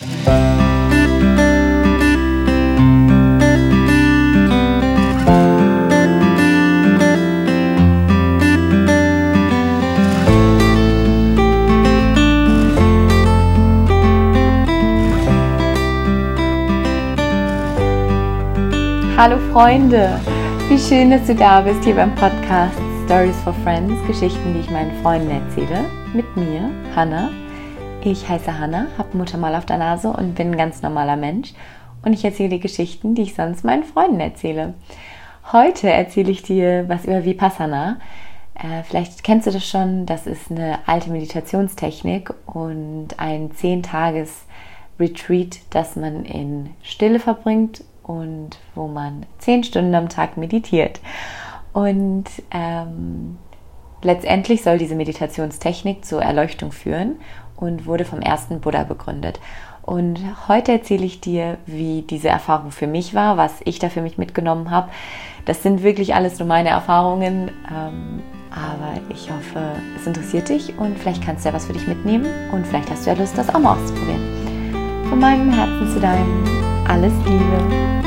Hallo Freunde, wie schön, dass du da bist hier beim Podcast Stories for Friends, Geschichten, die ich meinen Freunden erzähle. Mit mir, Hannah. Ich heiße Hannah, habe Muttermal auf der Nase und bin ein ganz normaler Mensch. Und ich erzähle die Geschichten, die ich sonst meinen Freunden erzähle. Heute erzähle ich dir was über Vipassana. Äh, vielleicht kennst du das schon, das ist eine alte Meditationstechnik und ein 10-Tages-Retreat, das man in Stille verbringt und wo man zehn Stunden am Tag meditiert. Und ähm, letztendlich soll diese Meditationstechnik zur Erleuchtung führen und wurde vom ersten Buddha begründet. Und heute erzähle ich dir, wie diese Erfahrung für mich war, was ich da für mich mitgenommen habe. Das sind wirklich alles nur meine Erfahrungen, ähm, aber ich hoffe, es interessiert dich und vielleicht kannst du ja was für dich mitnehmen und vielleicht hast du ja Lust, das auch mal auszuprobieren. Von meinem Herzen zu deinem, alles Liebe.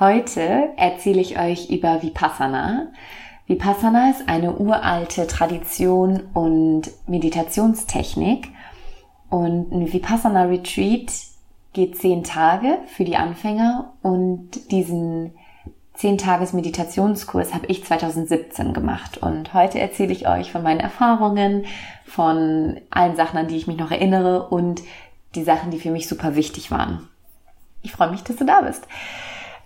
Heute erzähle ich euch über Vipassana. Vipassana ist eine uralte Tradition und Meditationstechnik. Und ein Vipassana Retreat geht zehn Tage für die Anfänger und diesen zehn Tages Meditationskurs habe ich 2017 gemacht. Und heute erzähle ich euch von meinen Erfahrungen, von allen Sachen, an die ich mich noch erinnere und die Sachen, die für mich super wichtig waren. Ich freue mich, dass du da bist.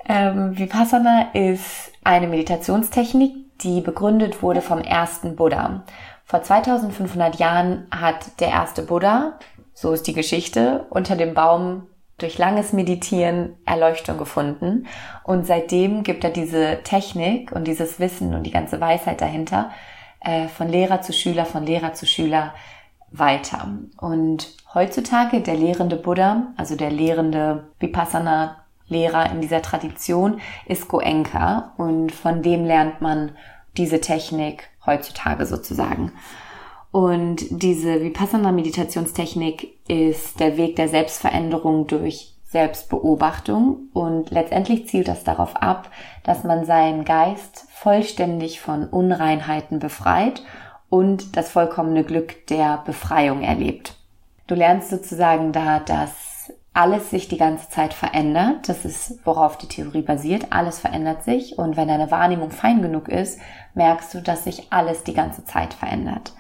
Ähm, Vipassana ist eine Meditationstechnik, die begründet wurde vom ersten Buddha. Vor 2500 Jahren hat der erste Buddha, so ist die Geschichte, unter dem Baum durch langes Meditieren Erleuchtung gefunden. Und seitdem gibt er diese Technik und dieses Wissen und die ganze Weisheit dahinter äh, von Lehrer zu Schüler, von Lehrer zu Schüler weiter. Und heutzutage der lehrende Buddha, also der lehrende Vipassana Lehrer in dieser Tradition ist Goenka und von dem lernt man diese Technik heutzutage sozusagen. Und diese Vipassana-Meditationstechnik ist der Weg der Selbstveränderung durch Selbstbeobachtung und letztendlich zielt das darauf ab, dass man seinen Geist vollständig von Unreinheiten befreit und das vollkommene Glück der Befreiung erlebt. Du lernst sozusagen da das alles sich die ganze Zeit verändert. Das ist, worauf die Theorie basiert. Alles verändert sich. Und wenn deine Wahrnehmung fein genug ist, merkst du, dass sich alles die ganze Zeit verändert.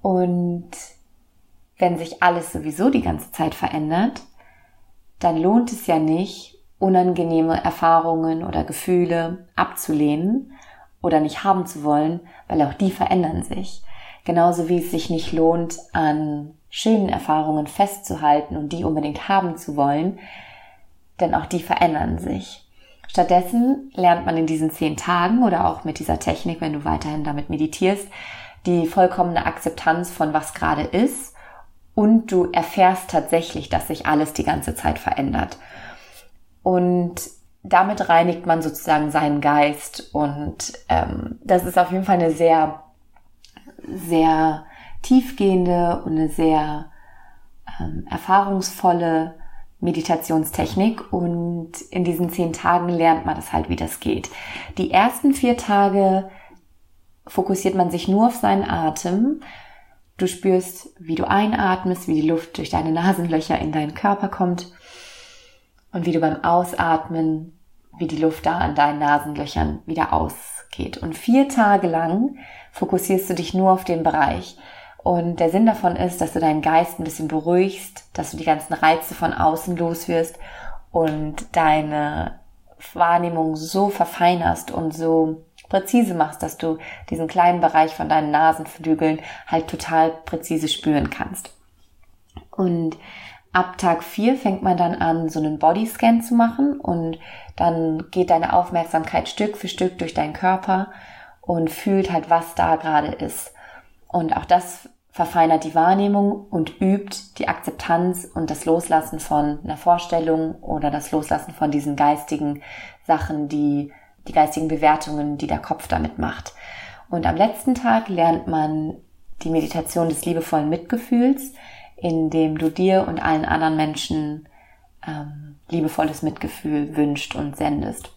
Und wenn sich alles sowieso die ganze Zeit verändert, dann lohnt es ja nicht, unangenehme Erfahrungen oder Gefühle abzulehnen oder nicht haben zu wollen, weil auch die verändern sich. Genauso wie es sich nicht lohnt, an schönen Erfahrungen festzuhalten und die unbedingt haben zu wollen, denn auch die verändern sich. Stattdessen lernt man in diesen zehn Tagen oder auch mit dieser Technik, wenn du weiterhin damit meditierst, die vollkommene Akzeptanz von was gerade ist und du erfährst tatsächlich, dass sich alles die ganze Zeit verändert. Und damit reinigt man sozusagen seinen Geist und ähm, das ist auf jeden Fall eine sehr, sehr tiefgehende und eine sehr ähm, erfahrungsvolle Meditationstechnik und in diesen zehn Tagen lernt man das halt, wie das geht. Die ersten vier Tage fokussiert man sich nur auf seinen Atem. Du spürst, wie du einatmest, wie die Luft durch deine Nasenlöcher in deinen Körper kommt und wie du beim Ausatmen, wie die Luft da an deinen Nasenlöchern wieder ausgeht. Und vier Tage lang fokussierst du dich nur auf den Bereich. Und der Sinn davon ist, dass du deinen Geist ein bisschen beruhigst, dass du die ganzen Reize von außen loswirst und deine Wahrnehmung so verfeinerst und so präzise machst, dass du diesen kleinen Bereich von deinen Nasenflügeln halt total präzise spüren kannst. Und ab Tag 4 fängt man dann an, so einen Bodyscan zu machen und dann geht deine Aufmerksamkeit Stück für Stück durch deinen Körper und fühlt halt, was da gerade ist. Und auch das verfeinert die Wahrnehmung und übt die Akzeptanz und das Loslassen von einer Vorstellung oder das Loslassen von diesen geistigen Sachen, die, die geistigen Bewertungen, die der Kopf damit macht. Und am letzten Tag lernt man die Meditation des liebevollen Mitgefühls, indem du dir und allen anderen Menschen ähm, liebevolles Mitgefühl wünscht und sendest.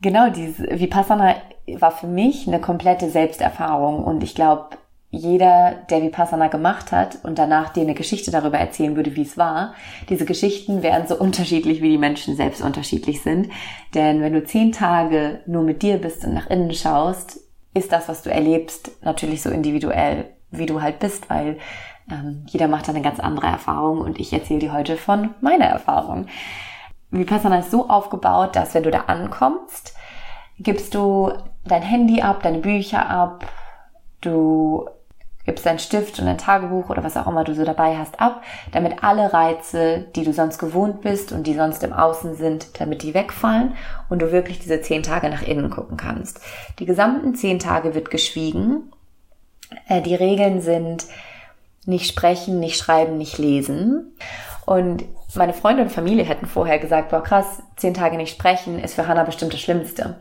Genau, dieses Vipassana war für mich eine komplette Selbsterfahrung und ich glaube, jeder, der Vipassana gemacht hat und danach dir eine Geschichte darüber erzählen würde, wie es war, diese Geschichten wären so unterschiedlich, wie die Menschen selbst unterschiedlich sind. Denn wenn du zehn Tage nur mit dir bist und nach innen schaust, ist das, was du erlebst, natürlich so individuell, wie du halt bist, weil ähm, jeder macht eine ganz andere Erfahrung und ich erzähle dir heute von meiner Erfahrung. Vipassana ist so aufgebaut, dass wenn du da ankommst, gibst du dein Handy ab, deine Bücher ab, du gibst deinen Stift und ein Tagebuch oder was auch immer du so dabei hast ab, damit alle Reize, die du sonst gewohnt bist und die sonst im Außen sind, damit die wegfallen und du wirklich diese zehn Tage nach innen gucken kannst. Die gesamten zehn Tage wird geschwiegen. Äh, die Regeln sind nicht sprechen, nicht schreiben, nicht lesen. Und meine Freunde und Familie hätten vorher gesagt, boah krass, zehn Tage nicht sprechen ist für Hannah bestimmt das Schlimmste.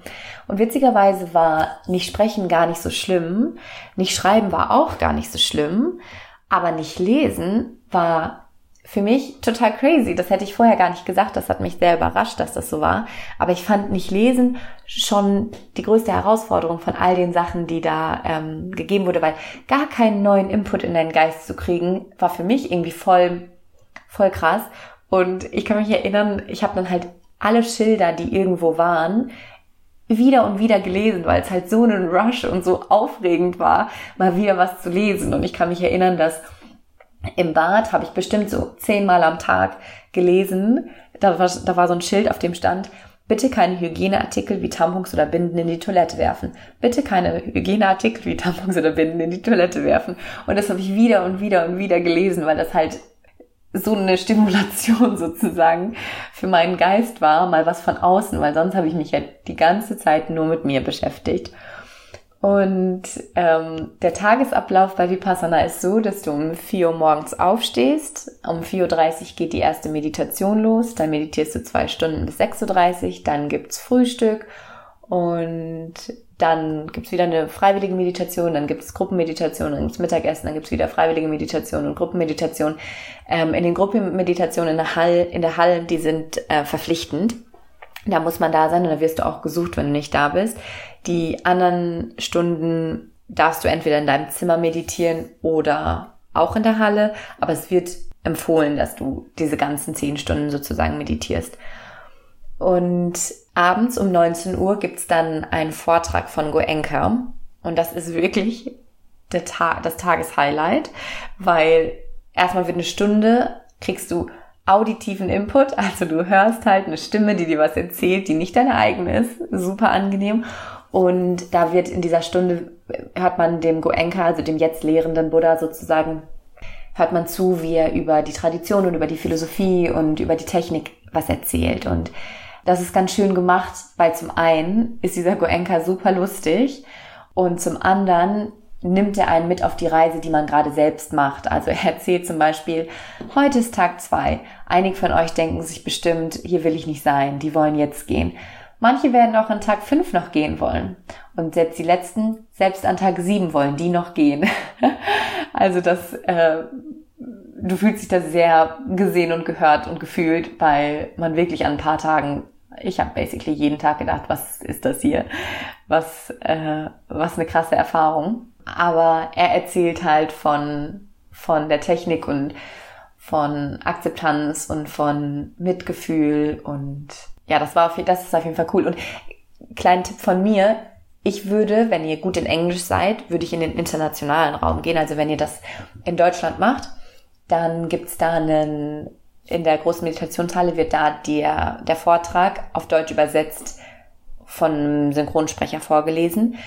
Und witzigerweise war nicht sprechen gar nicht so schlimm, nicht schreiben war auch gar nicht so schlimm, aber nicht lesen war für mich total crazy. Das hätte ich vorher gar nicht gesagt. Das hat mich sehr überrascht, dass das so war. Aber ich fand nicht lesen schon die größte Herausforderung von all den Sachen, die da ähm, gegeben wurde, weil gar keinen neuen Input in deinen Geist zu kriegen, war für mich irgendwie voll voll krass. Und ich kann mich erinnern, ich habe dann halt alle Schilder, die irgendwo waren, wieder und wieder gelesen, weil es halt so ein Rush und so aufregend war, mal wieder was zu lesen. Und ich kann mich erinnern, dass im Bad habe ich bestimmt so zehnmal am Tag gelesen. Da war, da war so ein Schild, auf dem stand, bitte keine Hygieneartikel wie Tampons oder Binden in die Toilette werfen. Bitte keine Hygieneartikel wie Tampons oder Binden in die Toilette werfen. Und das habe ich wieder und wieder und wieder gelesen, weil das halt so eine Stimulation sozusagen für meinen Geist war, mal was von außen, weil sonst habe ich mich ja die ganze Zeit nur mit mir beschäftigt. Und ähm, der Tagesablauf bei Vipassana ist so, dass du um 4 Uhr morgens aufstehst, um 4.30 Uhr geht die erste Meditation los, dann meditierst du zwei Stunden bis 6.30 Uhr, dann gibt's Frühstück und dann gibt's wieder eine freiwillige Meditation, dann gibt's Gruppenmeditation, dann gibt's Mittagessen, dann gibt's wieder freiwillige Meditation und Gruppenmeditation. Ähm, in den Gruppenmeditationen in der Hall, in der Hall, die sind äh, verpflichtend. Da muss man da sein und da wirst du auch gesucht, wenn du nicht da bist. Die anderen Stunden darfst du entweder in deinem Zimmer meditieren oder auch in der Halle, aber es wird empfohlen, dass du diese ganzen zehn Stunden sozusagen meditierst. Und abends um 19 Uhr gibt's dann einen Vortrag von Goenka. Und das ist wirklich Ta das Tageshighlight, weil erstmal wird eine Stunde, kriegst du auditiven Input, also du hörst halt eine Stimme, die dir was erzählt, die nicht deine eigene ist, super angenehm. Und da wird in dieser Stunde, hört man dem Goenka, also dem jetzt lehrenden Buddha sozusagen, hört man zu, wie er über die Tradition und über die Philosophie und über die Technik was erzählt. Und das ist ganz schön gemacht, weil zum einen ist dieser Goenka super lustig und zum anderen nimmt er einen mit auf die Reise, die man gerade selbst macht. Also er erzählt zum Beispiel, heute ist Tag zwei. Einige von euch denken sich bestimmt, hier will ich nicht sein, die wollen jetzt gehen. Manche werden auch an Tag fünf noch gehen wollen. Und selbst die letzten, selbst an Tag sieben wollen die noch gehen. also das, äh, du fühlst dich da sehr gesehen und gehört und gefühlt, weil man wirklich an ein paar Tagen ich habe basically jeden Tag gedacht, was ist das hier? Was, äh, was eine krasse Erfahrung. Aber er erzählt halt von, von der Technik und von Akzeptanz und von Mitgefühl und ja, das war auf, das ist auf jeden Fall cool. Und kleinen Tipp von mir, ich würde, wenn ihr gut in Englisch seid, würde ich in den internationalen Raum gehen. Also wenn ihr das in Deutschland macht, dann gibt's da einen in der großen Meditationshalle wird da der, der Vortrag auf Deutsch übersetzt von einem Synchronsprecher vorgelesen.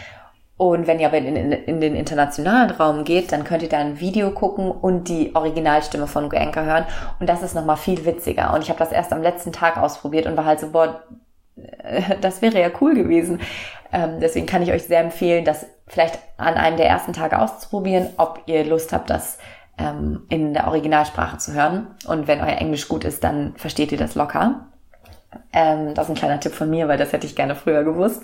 Und wenn ihr aber in, in, in, den internationalen Raum geht, dann könnt ihr da ein Video gucken und die Originalstimme von Goenka hören. Und das ist nochmal viel witziger. Und ich habe das erst am letzten Tag ausprobiert und war halt so, boah, das wäre ja cool gewesen. Ähm, deswegen kann ich euch sehr empfehlen, das vielleicht an einem der ersten Tage auszuprobieren, ob ihr Lust habt, das ähm, in der Originalsprache zu hören. Und wenn euer Englisch gut ist, dann versteht ihr das locker. Ähm, das ist ein kleiner Tipp von mir, weil das hätte ich gerne früher gewusst.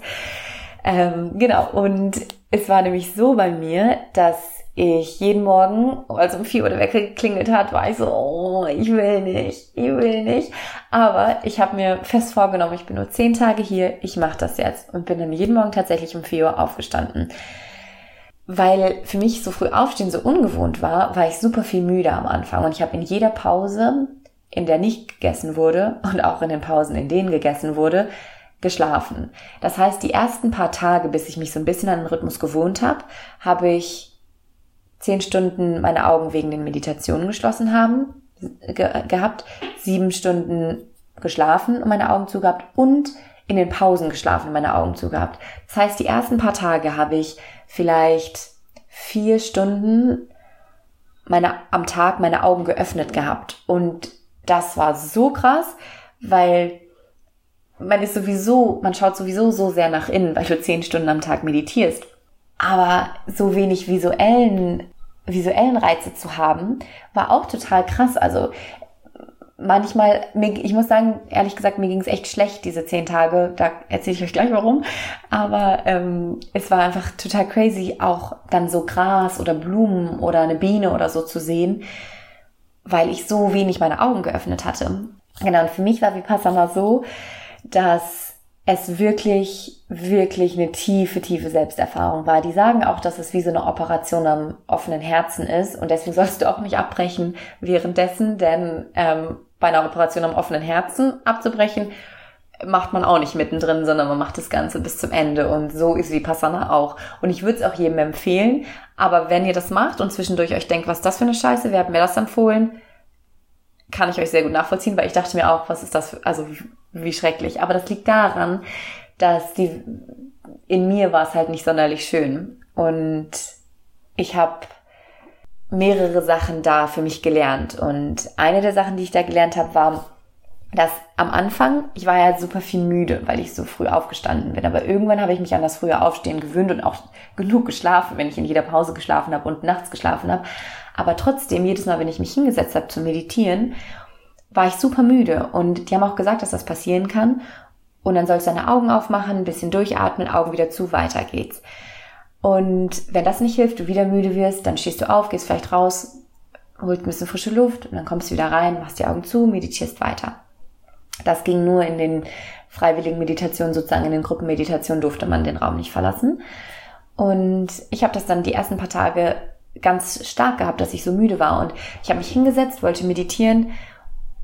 Ähm, genau, und es war nämlich so bei mir, dass ich jeden Morgen, als um 4 Uhr der Wecker geklingelt hat, war ich so, oh, ich will nicht, ich will nicht. Aber ich habe mir fest vorgenommen, ich bin nur 10 Tage hier, ich mache das jetzt. Und bin dann jeden Morgen tatsächlich um 4 Uhr aufgestanden. Weil für mich so früh aufstehen so ungewohnt war, war ich super viel müde am Anfang. Und ich habe in jeder Pause, in der nicht gegessen wurde und auch in den Pausen, in denen gegessen wurde, geschlafen. Das heißt, die ersten paar Tage, bis ich mich so ein bisschen an den Rhythmus gewohnt habe, habe ich zehn Stunden meine Augen wegen den Meditationen geschlossen haben, ge gehabt, sieben Stunden geschlafen und meine Augen zugehabt und in den Pausen geschlafen und meine Augen zugehabt. Das heißt, die ersten paar Tage habe ich vielleicht vier Stunden meine, am Tag meine Augen geöffnet gehabt. Und das war so krass, weil man ist sowieso, man schaut sowieso so sehr nach innen, weil du zehn Stunden am Tag meditierst. Aber so wenig visuellen, visuellen Reize zu haben, war auch total krass. Also manchmal, ich muss sagen, ehrlich gesagt, mir ging es echt schlecht diese zehn Tage. Da erzähle ich euch gleich warum. Aber ähm, es war einfach total crazy, auch dann so Gras oder Blumen oder eine Biene oder so zu sehen, weil ich so wenig meine Augen geöffnet hatte. Genau, und für mich war Vipassana so, dass es wirklich, wirklich eine tiefe, tiefe Selbsterfahrung war. Die sagen auch, dass es wie so eine Operation am offenen Herzen ist und deswegen sollst du auch nicht abbrechen währenddessen, denn ähm, bei einer Operation am offenen Herzen abzubrechen, macht man auch nicht mittendrin, sondern man macht das Ganze bis zum Ende und so ist Vipassana auch. Und ich würde es auch jedem empfehlen, aber wenn ihr das macht und zwischendurch euch denkt, was ist das für eine Scheiße, wer hat mir das empfohlen, kann ich euch sehr gut nachvollziehen, weil ich dachte mir auch, was ist das, für, also wie schrecklich. Aber das liegt daran, dass die, in mir war es halt nicht sonderlich schön. Und ich habe mehrere Sachen da für mich gelernt. Und eine der Sachen, die ich da gelernt habe, war, dass am Anfang, ich war ja super viel müde, weil ich so früh aufgestanden bin. Aber irgendwann habe ich mich an das frühe Aufstehen gewöhnt und auch genug geschlafen, wenn ich in jeder Pause geschlafen habe und nachts geschlafen habe. Aber trotzdem, jedes Mal, wenn ich mich hingesetzt habe zu meditieren, war ich super müde. Und die haben auch gesagt, dass das passieren kann. Und dann sollst du deine Augen aufmachen, ein bisschen durchatmen, Augen wieder zu, weiter geht's. Und wenn das nicht hilft, du wieder müde wirst, dann stehst du auf, gehst vielleicht raus, holst ein bisschen frische Luft und dann kommst du wieder rein, machst die Augen zu, meditierst weiter. Das ging nur in den freiwilligen Meditationen, sozusagen in den Gruppenmeditationen durfte man den Raum nicht verlassen. Und ich habe das dann die ersten paar Tage ganz stark gehabt, dass ich so müde war. Und ich habe mich hingesetzt, wollte meditieren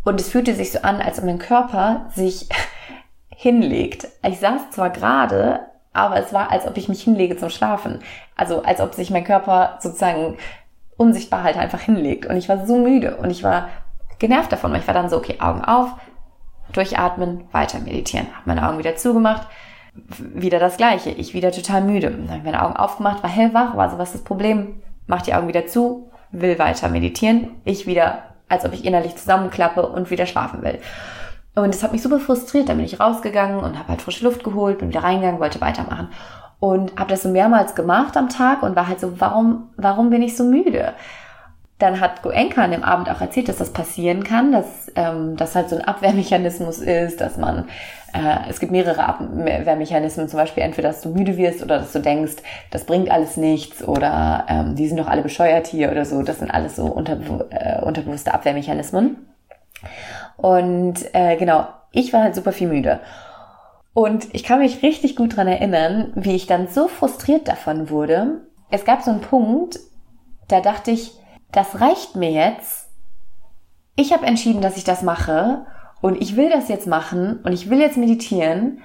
und es fühlte sich so an, als ob mein Körper sich hinlegt. Ich saß zwar gerade, aber es war, als ob ich mich hinlege zum Schlafen. Also als ob sich mein Körper sozusagen unsichtbar halt einfach hinlegt. Und ich war so müde und ich war genervt davon, weil ich war dann so, okay, Augen auf, durchatmen, weiter meditieren. Hab meine Augen wieder zugemacht, wieder das Gleiche. Ich wieder total müde. Dann habe ich meine Augen aufgemacht, war hellwach, war so, was ist das Problem? mach die Augen wieder zu, will weiter meditieren. Ich wieder, als ob ich innerlich zusammenklappe und wieder schlafen will. Und es hat mich super frustriert. Dann bin ich rausgegangen und habe halt frische Luft geholt, bin wieder reingegangen, wollte weitermachen. Und habe das so mehrmals gemacht am Tag und war halt so, warum, warum bin ich so müde? Dann hat Goenka an dem Abend auch erzählt, dass das passieren kann, dass ähm, das halt so ein Abwehrmechanismus ist, dass man, äh, es gibt mehrere Abwehrmechanismen, zum Beispiel entweder, dass du müde wirst oder dass du denkst, das bringt alles nichts oder ähm, die sind doch alle bescheuert hier oder so. Das sind alles so unterbe äh, unterbewusste Abwehrmechanismen. Und äh, genau, ich war halt super viel müde. Und ich kann mich richtig gut dran erinnern, wie ich dann so frustriert davon wurde. Es gab so einen Punkt, da dachte ich, das reicht mir jetzt. Ich habe entschieden, dass ich das mache und ich will das jetzt machen und ich will jetzt meditieren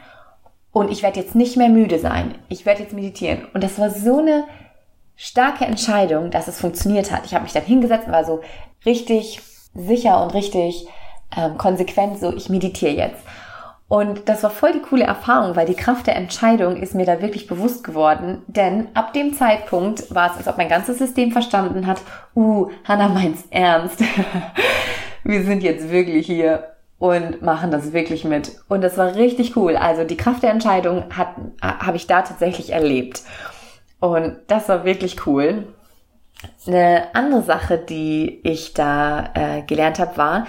und ich werde jetzt nicht mehr müde sein. Ich werde jetzt meditieren. Und das war so eine starke Entscheidung, dass es funktioniert hat. Ich habe mich dann hingesetzt und war so richtig sicher und richtig ähm, konsequent so, ich meditiere jetzt. Und das war voll die coole Erfahrung, weil die Kraft der Entscheidung ist mir da wirklich bewusst geworden. Denn ab dem Zeitpunkt war es, als ob mein ganzes System verstanden hat, uh, Hannah meint's ernst. Wir sind jetzt wirklich hier und machen das wirklich mit. Und das war richtig cool. Also die Kraft der Entscheidung hat habe ich da tatsächlich erlebt. Und das war wirklich cool. Eine andere Sache, die ich da äh, gelernt habe, war,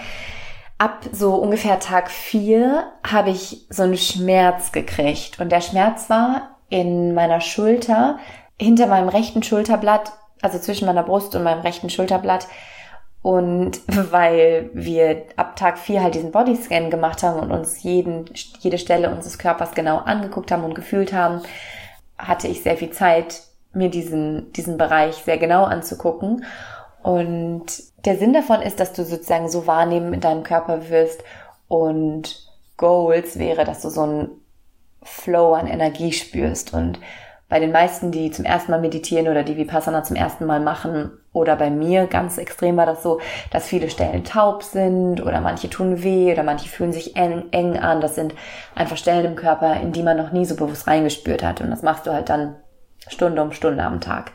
ab so ungefähr Tag vier habe ich so einen Schmerz gekriegt. Und der Schmerz war in meiner Schulter, hinter meinem rechten Schulterblatt, also zwischen meiner Brust und meinem rechten Schulterblatt. Und weil wir ab Tag vier halt diesen Bodyscan gemacht haben und uns jeden, jede Stelle unseres Körpers genau angeguckt haben und gefühlt haben, hatte ich sehr viel Zeit, mir diesen, diesen Bereich sehr genau anzugucken. Und der Sinn davon ist, dass du sozusagen so wahrnehmen in deinem Körper wirst und Goals wäre, dass du so einen Flow an Energie spürst und bei den meisten, die zum ersten Mal meditieren oder die Vipassana zum ersten Mal machen, oder bei mir ganz extrem war das so, dass viele Stellen taub sind oder manche tun weh oder manche fühlen sich eng, eng an. Das sind einfach Stellen im Körper, in die man noch nie so bewusst reingespürt hat. Und das machst du halt dann Stunde um Stunde am Tag.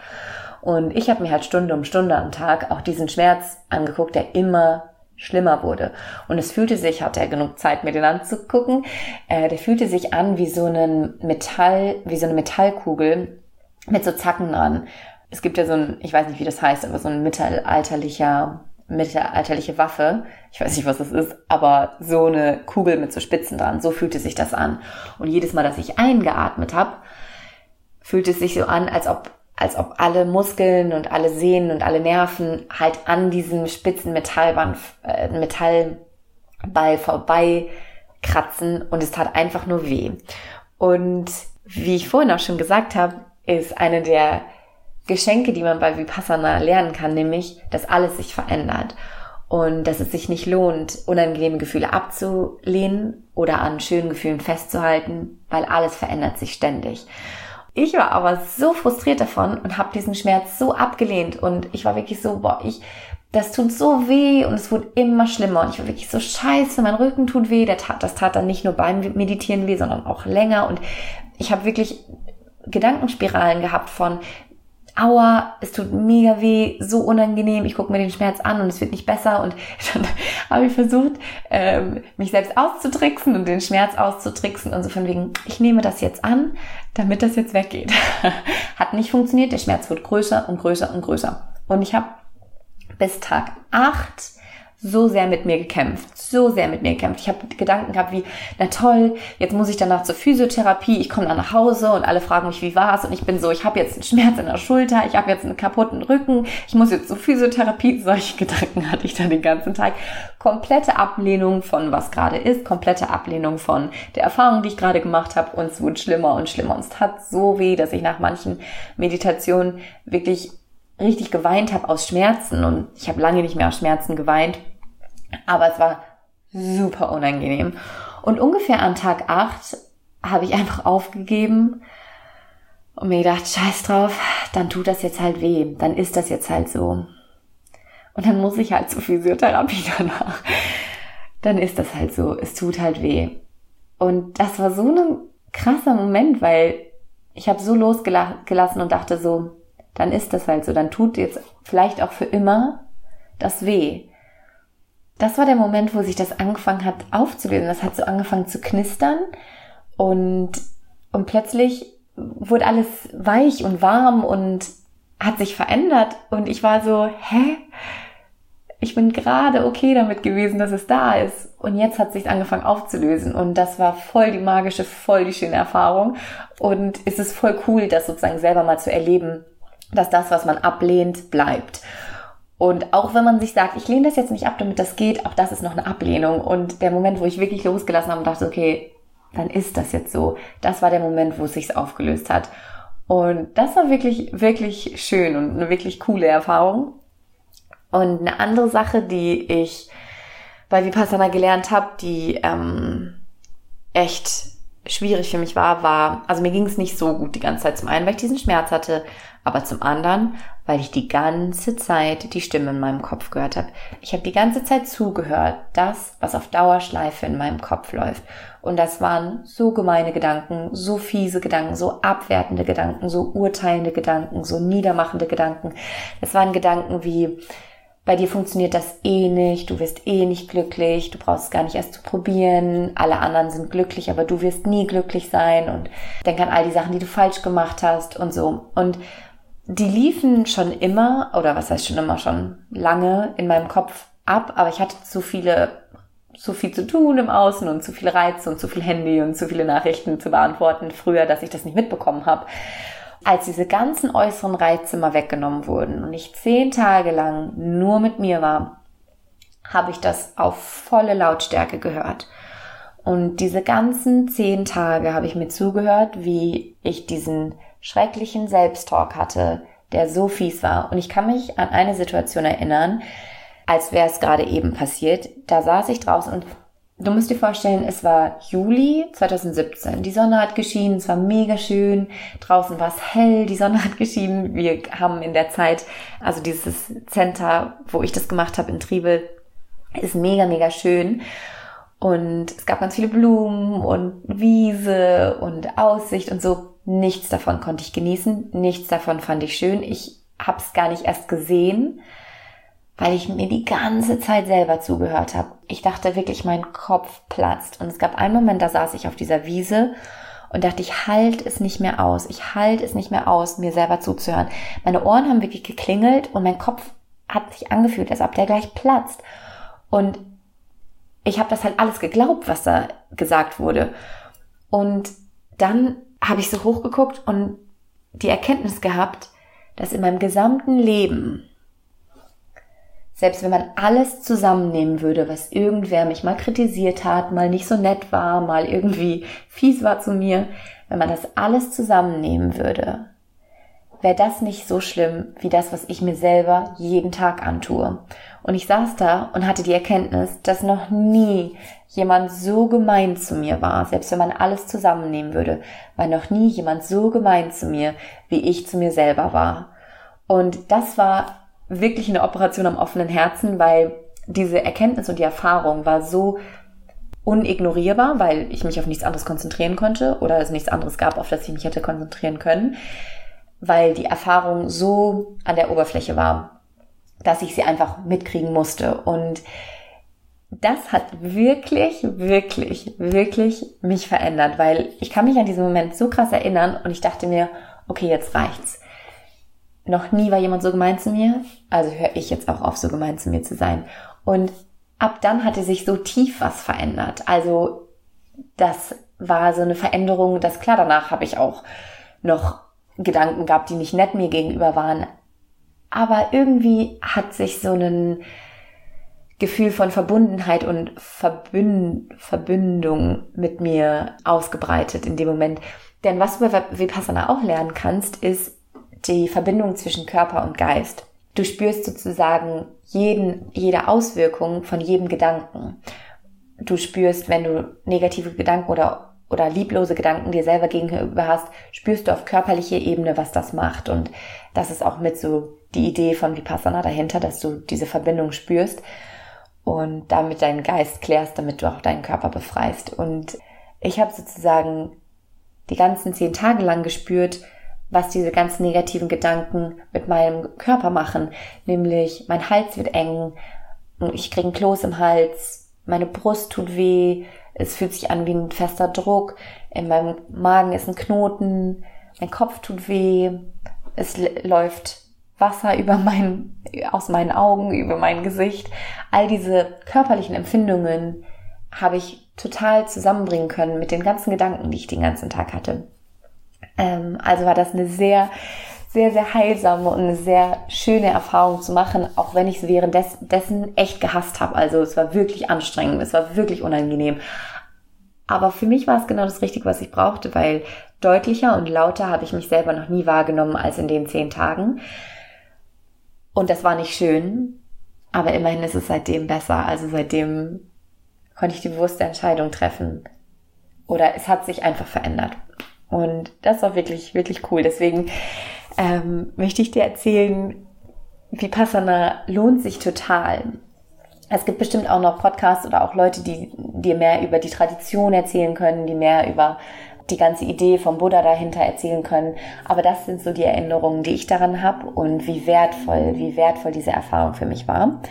Und ich habe mir halt Stunde um Stunde am Tag auch diesen Schmerz angeguckt, der immer schlimmer wurde. Und es fühlte sich, hatte er genug Zeit, mir den anzugucken, äh, der fühlte sich an wie so ein Metall, wie so eine Metallkugel mit so Zacken dran. Es gibt ja so ein, ich weiß nicht, wie das heißt, aber so ein mittelalterlicher, mittelalterliche Waffe. Ich weiß nicht, was das ist, aber so eine Kugel mit so Spitzen dran. So fühlte sich das an. Und jedes Mal, dass ich eingeatmet habe, fühlte es sich so an, als ob als ob alle Muskeln und alle Sehnen und alle Nerven halt an diesem spitzen Metallband, äh, Metallball vorbei kratzen und es tat einfach nur weh. Und wie ich vorhin auch schon gesagt habe, ist eine der Geschenke, die man bei Vipassana lernen kann, nämlich, dass alles sich verändert und dass es sich nicht lohnt, unangenehme Gefühle abzulehnen oder an schönen Gefühlen festzuhalten, weil alles verändert sich ständig. Ich war aber so frustriert davon und habe diesen Schmerz so abgelehnt und ich war wirklich so, boah, ich, das tut so weh und es wurde immer schlimmer und ich war wirklich so scheiße, mein Rücken tut weh, der tat, das tat dann nicht nur beim Meditieren weh, sondern auch länger und ich habe wirklich Gedankenspiralen gehabt von, aua, es tut mega weh, so unangenehm, ich gucke mir den Schmerz an und es wird nicht besser. Und dann habe ich versucht, ähm, mich selbst auszutricksen und den Schmerz auszutricksen und so von wegen, ich nehme das jetzt an, damit das jetzt weggeht. Hat nicht funktioniert, der Schmerz wird größer und größer und größer. Und ich habe bis Tag acht so sehr mit mir gekämpft, so sehr mit mir gekämpft. Ich habe Gedanken gehabt wie, na toll, jetzt muss ich danach zur Physiotherapie, ich komme dann nach Hause und alle fragen mich, wie war's und ich bin so, ich habe jetzt einen Schmerz in der Schulter, ich habe jetzt einen kaputten Rücken, ich muss jetzt zur Physiotherapie. Solche Gedanken hatte ich dann den ganzen Tag. Komplette Ablehnung von was gerade ist, komplette Ablehnung von der Erfahrung, die ich gerade gemacht habe und es wurde schlimmer und schlimmer und es tat so weh, dass ich nach manchen Meditationen wirklich richtig geweint habe aus Schmerzen und ich habe lange nicht mehr aus Schmerzen geweint, aber es war super unangenehm. Und ungefähr an Tag 8 habe ich einfach aufgegeben und mir gedacht, scheiß drauf, dann tut das jetzt halt weh, dann ist das jetzt halt so. Und dann muss ich halt zur Physiotherapie danach. Dann ist das halt so, es tut halt weh. Und das war so ein krasser Moment, weil ich habe so losgelassen und dachte so, dann ist das halt so, dann tut jetzt vielleicht auch für immer das weh. Das war der Moment, wo sich das angefangen hat aufzulösen. Das hat so angefangen zu knistern und, und plötzlich wurde alles weich und warm und hat sich verändert und ich war so, hä? Ich bin gerade okay damit gewesen, dass es da ist. Und jetzt hat sich angefangen aufzulösen. Und das war voll die magische, voll die schöne Erfahrung. Und es ist voll cool, das sozusagen selber mal zu erleben, dass das, was man ablehnt, bleibt. Und auch wenn man sich sagt, ich lehne das jetzt nicht ab, damit das geht, auch das ist noch eine Ablehnung. Und der Moment, wo ich wirklich losgelassen habe und dachte, okay, dann ist das jetzt so. Das war der Moment, wo es sich aufgelöst hat. Und das war wirklich, wirklich schön und eine wirklich coole Erfahrung. Und eine andere Sache, die ich bei Vipassana gelernt habe, die ähm, echt schwierig für mich war, war, also mir ging es nicht so gut die ganze Zeit. Zum einen, weil ich diesen Schmerz hatte, aber zum anderen, weil ich die ganze Zeit die Stimme in meinem Kopf gehört habe. Ich habe die ganze Zeit zugehört, das, was auf Dauerschleife in meinem Kopf läuft. Und das waren so gemeine Gedanken, so fiese Gedanken, so abwertende Gedanken, so urteilende Gedanken, so niedermachende Gedanken. Es waren Gedanken wie, bei dir funktioniert das eh nicht, du wirst eh nicht glücklich, du brauchst es gar nicht erst zu probieren, alle anderen sind glücklich, aber du wirst nie glücklich sein und denk an all die Sachen, die du falsch gemacht hast und so. Und die liefen schon immer, oder was heißt schon immer, schon lange in meinem Kopf ab, aber ich hatte zu viele, zu viel zu tun im Außen und zu viele Reize und zu viel Handy und zu viele Nachrichten zu beantworten früher, dass ich das nicht mitbekommen habe als diese ganzen äußeren Reize mal weggenommen wurden und ich zehn Tage lang nur mit mir war, habe ich das auf volle Lautstärke gehört. Und diese ganzen zehn Tage habe ich mir zugehört, wie ich diesen schrecklichen Selbsttalk hatte, der so fies war. Und ich kann mich an eine Situation erinnern, als wäre es gerade eben passiert. Da saß ich draußen und Du musst dir vorstellen, es war Juli 2017. Die Sonne hat geschienen, es war mega schön. Draußen war es hell, die Sonne hat geschienen. Wir haben in der Zeit, also dieses Center, wo ich das gemacht habe in Triebel, ist mega, mega schön. Und es gab ganz viele Blumen und Wiese und Aussicht und so. Nichts davon konnte ich genießen. Nichts davon fand ich schön. Ich habe es gar nicht erst gesehen weil ich mir die ganze Zeit selber zugehört habe. Ich dachte wirklich, mein Kopf platzt. Und es gab einen Moment, da saß ich auf dieser Wiese und dachte, ich halt es nicht mehr aus. Ich halt es nicht mehr aus, mir selber zuzuhören. Meine Ohren haben wirklich geklingelt und mein Kopf hat sich angefühlt, als ob der gleich platzt. Und ich habe das halt alles geglaubt, was da gesagt wurde. Und dann habe ich so hochgeguckt und die Erkenntnis gehabt, dass in meinem gesamten Leben selbst wenn man alles zusammennehmen würde, was irgendwer mich mal kritisiert hat, mal nicht so nett war, mal irgendwie fies war zu mir, wenn man das alles zusammennehmen würde, wäre das nicht so schlimm wie das, was ich mir selber jeden Tag antue. Und ich saß da und hatte die Erkenntnis, dass noch nie jemand so gemein zu mir war, selbst wenn man alles zusammennehmen würde, war noch nie jemand so gemein zu mir, wie ich zu mir selber war. Und das war wirklich eine Operation am offenen Herzen, weil diese Erkenntnis und die Erfahrung war so unignorierbar, weil ich mich auf nichts anderes konzentrieren konnte oder es nichts anderes gab, auf das ich mich hätte konzentrieren können, weil die Erfahrung so an der Oberfläche war, dass ich sie einfach mitkriegen musste. Und das hat wirklich, wirklich, wirklich mich verändert, weil ich kann mich an diesen Moment so krass erinnern und ich dachte mir, okay, jetzt reicht's noch nie war jemand so gemein zu mir, also höre ich jetzt auch auf, so gemein zu mir zu sein. Und ab dann hatte sich so tief was verändert. Also das war so eine Veränderung, dass klar, danach habe ich auch noch Gedanken gehabt, die nicht nett mir gegenüber waren. Aber irgendwie hat sich so ein Gefühl von Verbundenheit und Verbünd Verbündung mit mir ausgebreitet in dem Moment. Denn was du bei Vipassana auch lernen kannst, ist, die Verbindung zwischen Körper und Geist. Du spürst sozusagen jeden, jede Auswirkung von jedem Gedanken. Du spürst, wenn du negative Gedanken oder, oder lieblose Gedanken dir selber gegenüber hast, spürst du auf körperlicher Ebene, was das macht. Und das ist auch mit so die Idee von Vipassana dahinter, dass du diese Verbindung spürst und damit deinen Geist klärst, damit du auch deinen Körper befreist. Und ich habe sozusagen die ganzen zehn Tage lang gespürt, was diese ganzen negativen Gedanken mit meinem Körper machen. Nämlich mein Hals wird eng, ich kriege ein Kloß im Hals, meine Brust tut weh, es fühlt sich an wie ein fester Druck, in meinem Magen ist ein Knoten, mein Kopf tut weh, es läuft Wasser über mein, aus meinen Augen, über mein Gesicht. All diese körperlichen Empfindungen habe ich total zusammenbringen können mit den ganzen Gedanken, die ich den ganzen Tag hatte. Ähm, also war das eine sehr, sehr, sehr heilsame und eine sehr schöne Erfahrung zu machen, auch wenn ich es währenddessen echt gehasst habe. Also es war wirklich anstrengend, es war wirklich unangenehm. Aber für mich war es genau das Richtige, was ich brauchte, weil deutlicher und lauter habe ich mich selber noch nie wahrgenommen als in den zehn Tagen. Und das war nicht schön, aber immerhin ist es seitdem besser. Also seitdem konnte ich die bewusste Entscheidung treffen. Oder es hat sich einfach verändert. Und das war wirklich, wirklich cool. Deswegen ähm, möchte ich dir erzählen, Vipassana lohnt sich total. Es gibt bestimmt auch noch Podcasts oder auch Leute, die dir mehr über die Tradition erzählen können, die mehr über die ganze Idee vom Buddha dahinter erzählen können. Aber das sind so die Erinnerungen, die ich daran habe und wie wertvoll, wie wertvoll diese Erfahrung für mich war.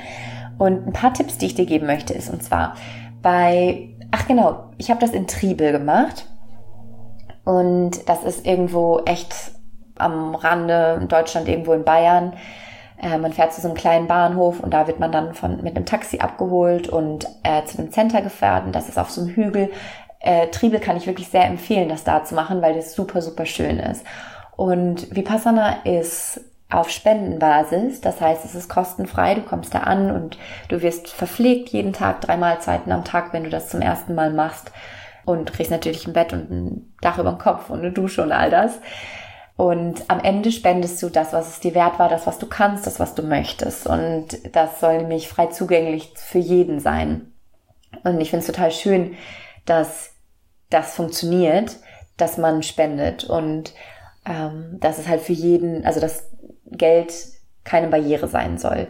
Und ein paar Tipps, die ich dir geben möchte, ist und zwar bei, ach genau, ich habe das in Triebel gemacht. Und das ist irgendwo echt am Rande in Deutschland, irgendwo in Bayern. Äh, man fährt zu so einem kleinen Bahnhof und da wird man dann von, mit einem Taxi abgeholt und äh, zu dem Center gefahren. Das ist auf so einem Hügel. Äh, Triebel kann ich wirklich sehr empfehlen, das da zu machen, weil das super, super schön ist. Und Vipassana ist auf Spendenbasis. Das heißt, es ist kostenfrei. Du kommst da an und du wirst verpflegt jeden Tag, drei Mahlzeiten am Tag, wenn du das zum ersten Mal machst. Und kriegst natürlich ein Bett und ein Dach über dem Kopf und eine Dusche und all das. Und am Ende spendest du das, was es dir wert war, das, was du kannst, das, was du möchtest. Und das soll nämlich frei zugänglich für jeden sein. Und ich finde es total schön, dass das funktioniert, dass man spendet und ähm, dass es halt für jeden, also dass Geld keine Barriere sein soll.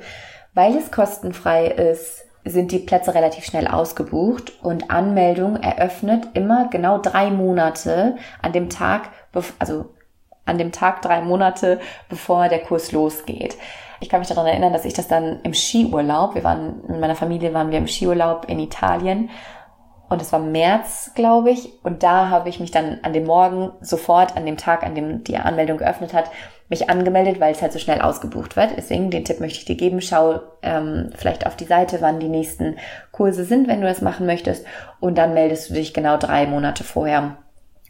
Weil es kostenfrei ist, sind die Plätze relativ schnell ausgebucht und Anmeldung eröffnet immer genau drei Monate an dem Tag, also an dem Tag drei Monate, bevor der Kurs losgeht. Ich kann mich daran erinnern, dass ich das dann im Skiurlaub, wir waren, mit meiner Familie waren wir im Skiurlaub in Italien und es war März, glaube ich, und da habe ich mich dann an dem Morgen sofort, an dem Tag, an dem die Anmeldung geöffnet hat, mich angemeldet, weil es halt so schnell ausgebucht wird. Deswegen, den Tipp möchte ich dir geben, schau ähm, vielleicht auf die Seite, wann die nächsten Kurse sind, wenn du das machen möchtest, und dann meldest du dich genau drei Monate vorher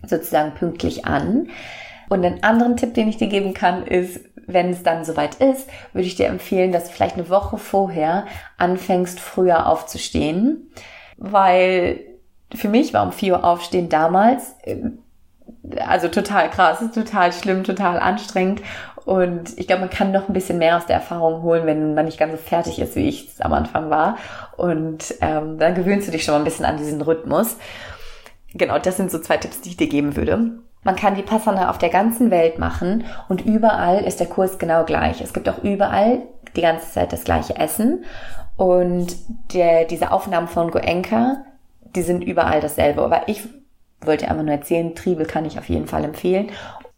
sozusagen pünktlich an. Und einen anderen Tipp, den ich dir geben kann, ist, wenn es dann soweit ist, würde ich dir empfehlen, dass du vielleicht eine Woche vorher anfängst, früher aufzustehen. Weil für mich war um 4 Uhr aufstehen damals, äh, also total krass, total schlimm, total anstrengend. Und ich glaube, man kann noch ein bisschen mehr aus der Erfahrung holen, wenn man nicht ganz so fertig ist, wie ich es am Anfang war. Und ähm, dann gewöhnst du dich schon mal ein bisschen an diesen Rhythmus. Genau, das sind so zwei Tipps, die ich dir geben würde. Man kann die Passana auf der ganzen Welt machen und überall ist der Kurs genau gleich. Es gibt auch überall die ganze Zeit das gleiche Essen und der, diese Aufnahmen von Goenka, die sind überall dasselbe. Aber ich wollte einfach nur erzählen, Triebel kann ich auf jeden Fall empfehlen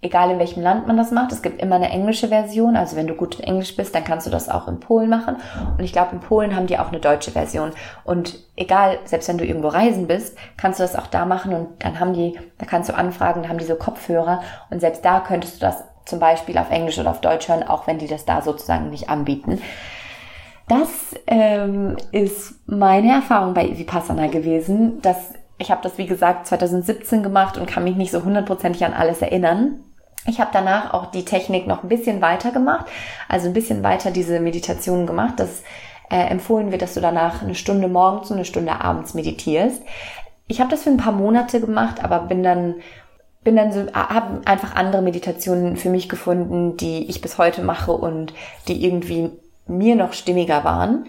egal in welchem Land man das macht. Es gibt immer eine englische Version. Also wenn du gut in Englisch bist, dann kannst du das auch in Polen machen. Und ich glaube, in Polen haben die auch eine deutsche Version. Und egal, selbst wenn du irgendwo reisen bist, kannst du das auch da machen. Und dann haben die, da kannst du anfragen, da haben die so Kopfhörer. Und selbst da könntest du das zum Beispiel auf Englisch oder auf Deutsch hören, auch wenn die das da sozusagen nicht anbieten. Das ähm, ist meine Erfahrung bei Vipassana gewesen. dass ich habe das, wie gesagt, 2017 gemacht und kann mich nicht so hundertprozentig an alles erinnern. Ich habe danach auch die Technik noch ein bisschen weiter gemacht, also ein bisschen weiter diese Meditationen gemacht. Das äh, empfohlen wird, dass du danach eine Stunde morgens und eine Stunde abends meditierst. Ich habe das für ein paar Monate gemacht, aber bin dann bin dann so habe einfach andere Meditationen für mich gefunden, die ich bis heute mache und die irgendwie mir noch stimmiger waren.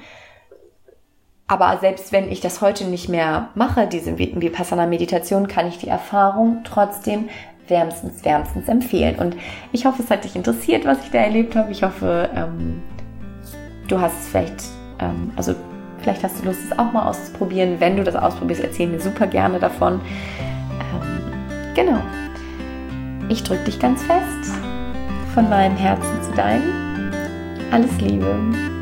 Aber selbst wenn ich das heute nicht mehr mache, diese Vipassana-Meditation, kann ich die Erfahrung trotzdem wärmstens, wärmstens empfehlen. Und ich hoffe, es hat dich interessiert, was ich da erlebt habe. Ich hoffe, ähm, du hast es vielleicht, ähm, also vielleicht hast du Lust, es auch mal auszuprobieren. Wenn du das ausprobierst, erzähl mir super gerne davon. Ähm, genau. Ich drücke dich ganz fest von meinem Herzen zu deinem. Alles Liebe.